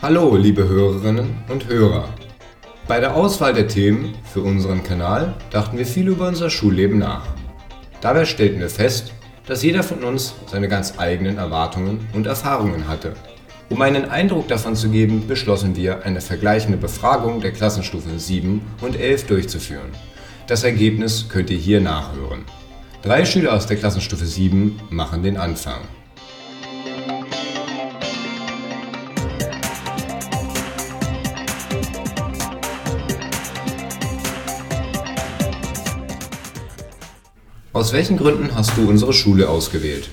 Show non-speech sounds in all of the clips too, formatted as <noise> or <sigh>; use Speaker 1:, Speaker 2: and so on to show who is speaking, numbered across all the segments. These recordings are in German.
Speaker 1: Hallo, liebe Hörerinnen und Hörer. Bei der Auswahl der Themen für unseren Kanal dachten wir viel über unser Schulleben nach. Dabei stellten wir fest, dass jeder von uns seine ganz eigenen Erwartungen und Erfahrungen hatte. Um einen Eindruck davon zu geben, beschlossen wir, eine vergleichende Befragung der Klassenstufen 7 und 11 durchzuführen. Das Ergebnis könnt ihr hier nachhören. Drei Schüler aus der Klassenstufe 7 machen den Anfang. Aus welchen Gründen hast du unsere Schule ausgewählt?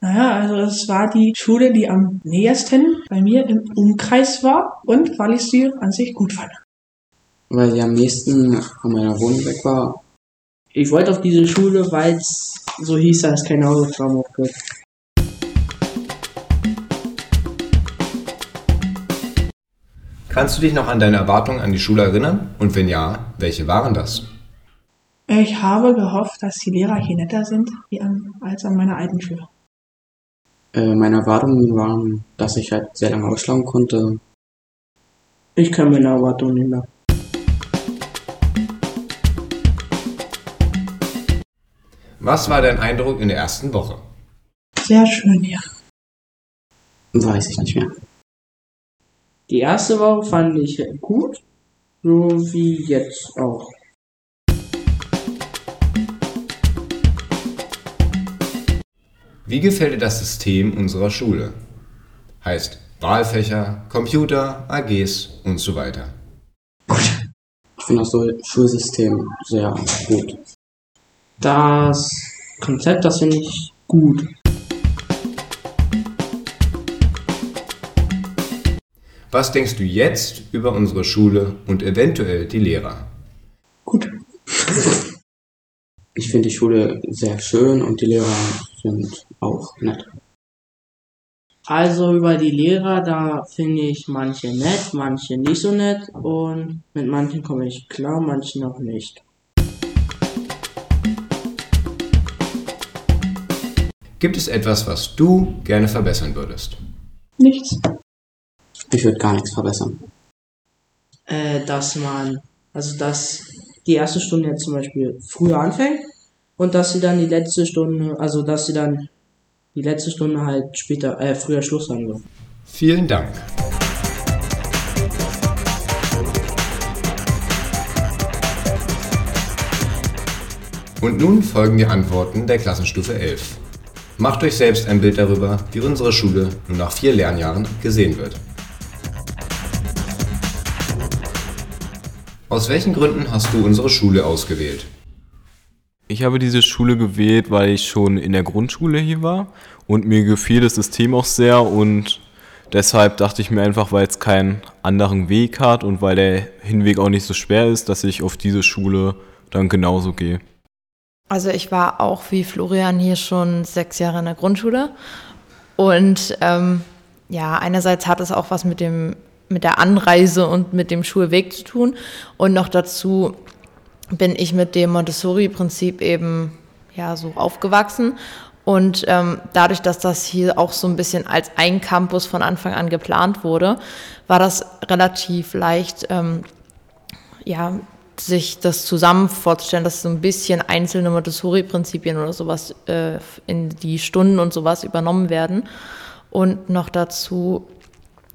Speaker 2: Naja, also es war die Schule, die am nähersten bei mir im Umkreis war und weil ich sie an sich gut fand.
Speaker 3: Weil sie am nächsten von meiner Wohnung weg war.
Speaker 4: Ich wollte auf diese Schule, weil es so hieß, dass es keine Hausaufgaben gibt.
Speaker 1: Kannst du dich noch an deine Erwartungen an die Schule erinnern? Und wenn ja, welche waren das?
Speaker 2: Ich habe gehofft, dass die Lehrer hier netter sind wie an, als an meiner alten Schule.
Speaker 3: Äh, meine Erwartungen waren, dass ich halt sehr lange ausschlagen konnte.
Speaker 4: Ich kann meine Erwartungen nicht mehr.
Speaker 1: Was war dein Eindruck in der ersten Woche?
Speaker 2: Sehr schön, ja.
Speaker 3: Weiß ich nicht mehr.
Speaker 4: Die erste Woche fand ich gut, so wie jetzt auch.
Speaker 1: Wie gefällt dir das System unserer Schule? Heißt Wahlfächer, Computer, AGs und so weiter.
Speaker 3: Ich finde das Schulsystem sehr gut.
Speaker 4: Das Konzept, das finde ich gut.
Speaker 1: Was denkst du jetzt über unsere Schule und eventuell die Lehrer?
Speaker 2: Gut.
Speaker 3: Ich finde die Schule sehr schön und die Lehrer sind auch nett.
Speaker 4: Also über die Lehrer, da finde ich manche nett, manche nicht so nett und mit manchen komme ich klar, manche noch nicht.
Speaker 1: Gibt es etwas, was du gerne verbessern würdest?
Speaker 2: Nichts.
Speaker 3: Ich würde gar nichts verbessern.
Speaker 4: Äh, dass man, also dass die erste Stunde jetzt zum Beispiel früher anfängt und dass sie dann die letzte Stunde, also dass sie dann die letzte Stunde halt später, äh, früher Schluss haben wird.
Speaker 1: Vielen Dank. Und nun folgen die Antworten der Klassenstufe 11. Macht euch selbst ein Bild darüber, wie unsere Schule nun nach vier Lernjahren gesehen wird. Aus welchen Gründen hast du unsere Schule ausgewählt?
Speaker 5: Ich habe diese Schule gewählt, weil ich schon in der Grundschule hier war und mir gefiel das System auch sehr und deshalb dachte ich mir einfach, weil es keinen anderen Weg hat und weil der Hinweg auch nicht so schwer ist, dass ich auf diese Schule dann genauso gehe.
Speaker 6: Also ich war auch wie Florian hier schon sechs Jahre in der Grundschule und ähm, ja, einerseits hat es auch was mit dem mit der Anreise und mit dem Schulweg zu tun und noch dazu bin ich mit dem Montessori-Prinzip eben ja so aufgewachsen und ähm, dadurch, dass das hier auch so ein bisschen als ein Campus von Anfang an geplant wurde, war das relativ leicht, ähm, ja, sich das zusammen vorzustellen, dass so ein bisschen einzelne Montessori-Prinzipien oder sowas äh, in die Stunden und sowas übernommen werden. Und noch dazu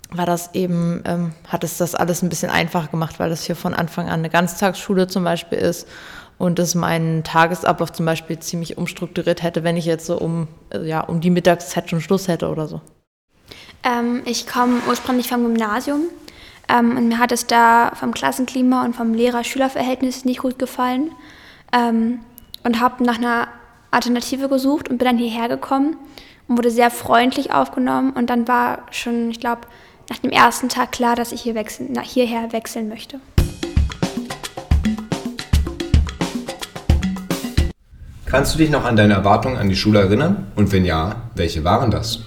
Speaker 6: war das eben, ähm, hat es das alles ein bisschen einfacher gemacht, weil das hier von Anfang an eine Ganztagsschule zum Beispiel ist und es meinen Tagesablauf zum Beispiel ziemlich umstrukturiert hätte, wenn ich jetzt so um, äh, ja, um die Mittagszeit schon Schluss hätte oder so.
Speaker 7: Ähm, ich komme ursprünglich vom Gymnasium ähm, und mir hat es da vom Klassenklima und vom Lehrer-Schüler-Verhältnis nicht gut gefallen ähm, und habe nach einer Alternative gesucht und bin dann hierher gekommen und wurde sehr freundlich aufgenommen und dann war schon, ich glaube, nach dem ersten Tag klar, dass ich hier wechseln, nach hierher wechseln möchte.
Speaker 1: Kannst du dich noch an deine Erwartungen an die Schule erinnern? Und wenn ja, welche waren das?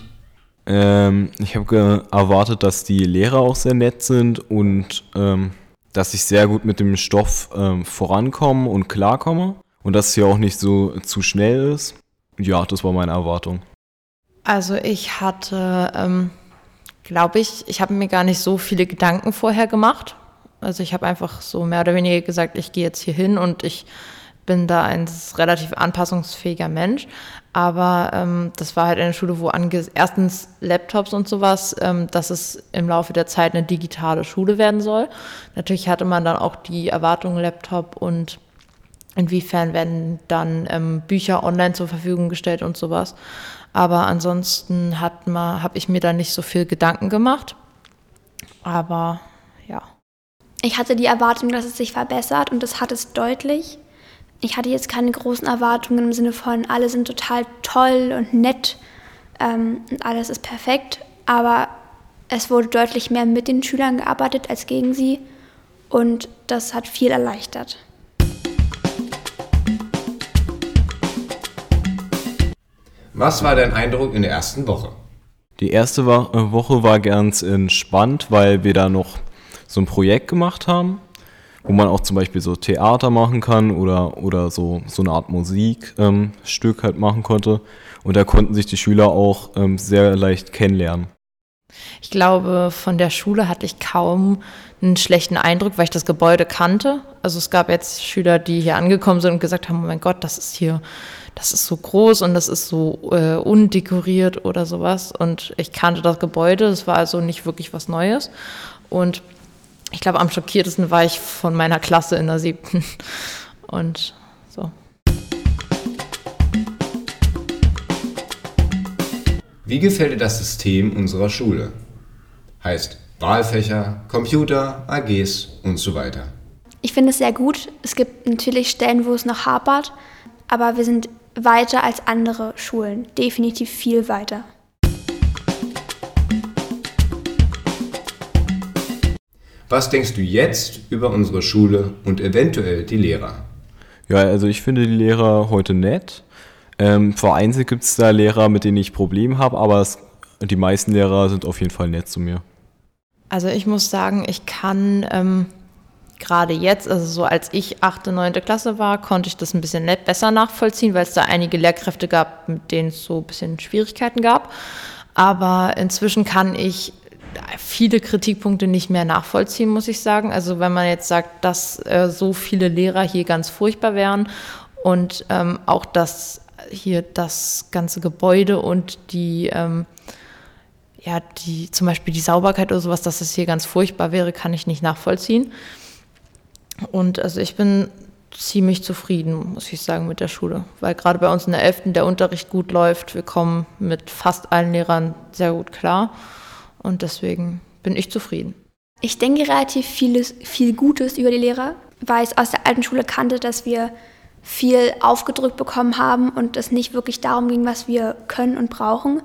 Speaker 5: Ähm, ich habe erwartet, dass die Lehrer auch sehr nett sind und ähm, dass ich sehr gut mit dem Stoff ähm, vorankomme und klarkomme und dass es hier auch nicht so zu schnell ist. Ja, das war meine Erwartung.
Speaker 6: Also ich hatte ähm, glaube ich, ich habe mir gar nicht so viele Gedanken vorher gemacht. Also ich habe einfach so mehr oder weniger gesagt, ich gehe jetzt hier hin und ich bin da ein relativ anpassungsfähiger Mensch. Aber ähm, das war halt eine Schule, wo erstens Laptops und sowas, ähm, dass es im Laufe der Zeit eine digitale Schule werden soll. Natürlich hatte man dann auch die Erwartung Laptop und inwiefern werden dann ähm, Bücher online zur Verfügung gestellt und sowas. Aber ansonsten habe ich mir da nicht so viel Gedanken gemacht. Aber ja.
Speaker 7: Ich hatte die Erwartung, dass es sich verbessert und das hat es deutlich. Ich hatte jetzt keine großen Erwartungen im Sinne von, alle sind total toll und nett ähm, und alles ist perfekt. Aber es wurde deutlich mehr mit den Schülern gearbeitet als gegen sie und das hat viel erleichtert.
Speaker 1: Was war dein Eindruck in der ersten Woche?
Speaker 5: Die erste äh, Woche war ganz entspannt, weil wir da noch so ein Projekt gemacht haben, wo man auch zum Beispiel so Theater machen kann oder, oder so, so eine Art Musikstück ähm, halt machen konnte. Und da konnten sich die Schüler auch ähm, sehr leicht kennenlernen.
Speaker 6: Ich glaube, von der Schule hatte ich kaum einen schlechten Eindruck, weil ich das Gebäude kannte. Also es gab jetzt Schüler, die hier angekommen sind und gesagt haben, oh mein Gott, das ist hier, das ist so groß und das ist so äh, undekoriert oder sowas. Und ich kannte das Gebäude, es war also nicht wirklich was Neues. Und ich glaube, am schockiertesten war ich von meiner Klasse in der siebten. <laughs> Und so.
Speaker 1: Wie gefällt dir das System unserer Schule? Heißt Wahlfächer, Computer, AGs und so weiter.
Speaker 7: Ich finde es sehr gut. Es gibt natürlich Stellen, wo es noch hapert, aber wir sind weiter als andere Schulen. Definitiv viel weiter.
Speaker 1: Was denkst du jetzt über unsere Schule und eventuell die Lehrer?
Speaker 5: Ja, also ich finde die Lehrer heute nett. Ähm, vereinzelt gibt es da Lehrer, mit denen ich Probleme habe, aber es, die meisten Lehrer sind auf jeden Fall nett zu mir.
Speaker 6: Also ich muss sagen, ich kann ähm, gerade jetzt, also so als ich achte, neunte Klasse war, konnte ich das ein bisschen besser nachvollziehen, weil es da einige Lehrkräfte gab, mit denen es so ein bisschen Schwierigkeiten gab. Aber inzwischen kann ich viele Kritikpunkte nicht mehr nachvollziehen, muss ich sagen. Also wenn man jetzt sagt, dass äh, so viele Lehrer hier ganz furchtbar wären und ähm, auch dass hier das ganze Gebäude und die ähm, ja, die, zum Beispiel die Sauberkeit oder sowas, dass es hier ganz furchtbar wäre, kann ich nicht nachvollziehen. Und also ich bin ziemlich zufrieden, muss ich sagen, mit der Schule, weil gerade bei uns in der 11. der Unterricht gut läuft. Wir kommen mit fast allen Lehrern sehr gut klar und deswegen bin ich zufrieden.
Speaker 7: Ich denke relativ vieles, viel Gutes über die Lehrer, weil ich aus der alten Schule kannte, dass wir viel aufgedrückt bekommen haben und es nicht wirklich darum ging, was wir können und brauchen.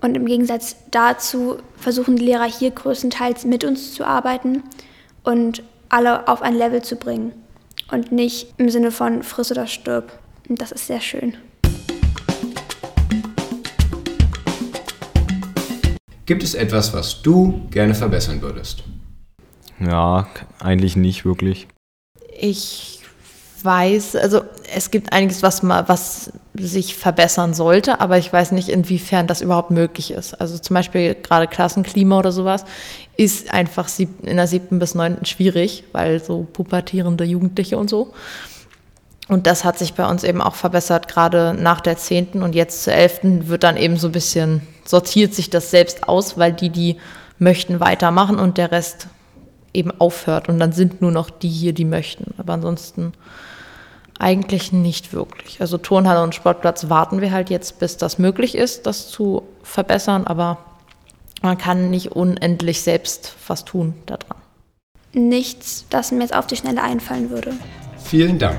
Speaker 7: Und im Gegensatz dazu versuchen die Lehrer hier größtenteils mit uns zu arbeiten und alle auf ein Level zu bringen. Und nicht im Sinne von friss oder stirb. Und das ist sehr schön.
Speaker 1: Gibt es etwas, was du gerne verbessern würdest?
Speaker 5: Ja, eigentlich nicht wirklich.
Speaker 6: Ich weiß, also es gibt einiges, was, mal, was sich verbessern sollte, aber ich weiß nicht, inwiefern das überhaupt möglich ist. Also zum Beispiel gerade Klassenklima oder sowas ist einfach in der siebten bis neunten schwierig, weil so pubertierende Jugendliche und so. Und das hat sich bei uns eben auch verbessert, gerade nach der zehnten und jetzt zur elften wird dann eben so ein bisschen, sortiert sich das selbst aus, weil die, die möchten, weitermachen und der Rest eben aufhört. Und dann sind nur noch die hier, die möchten. Aber ansonsten eigentlich nicht wirklich. Also Turnhalle und Sportplatz warten wir halt jetzt, bis das möglich ist, das zu verbessern, aber man kann nicht unendlich selbst was tun daran.
Speaker 7: Nichts, das mir jetzt auf die Schnelle einfallen würde.
Speaker 1: Vielen Dank.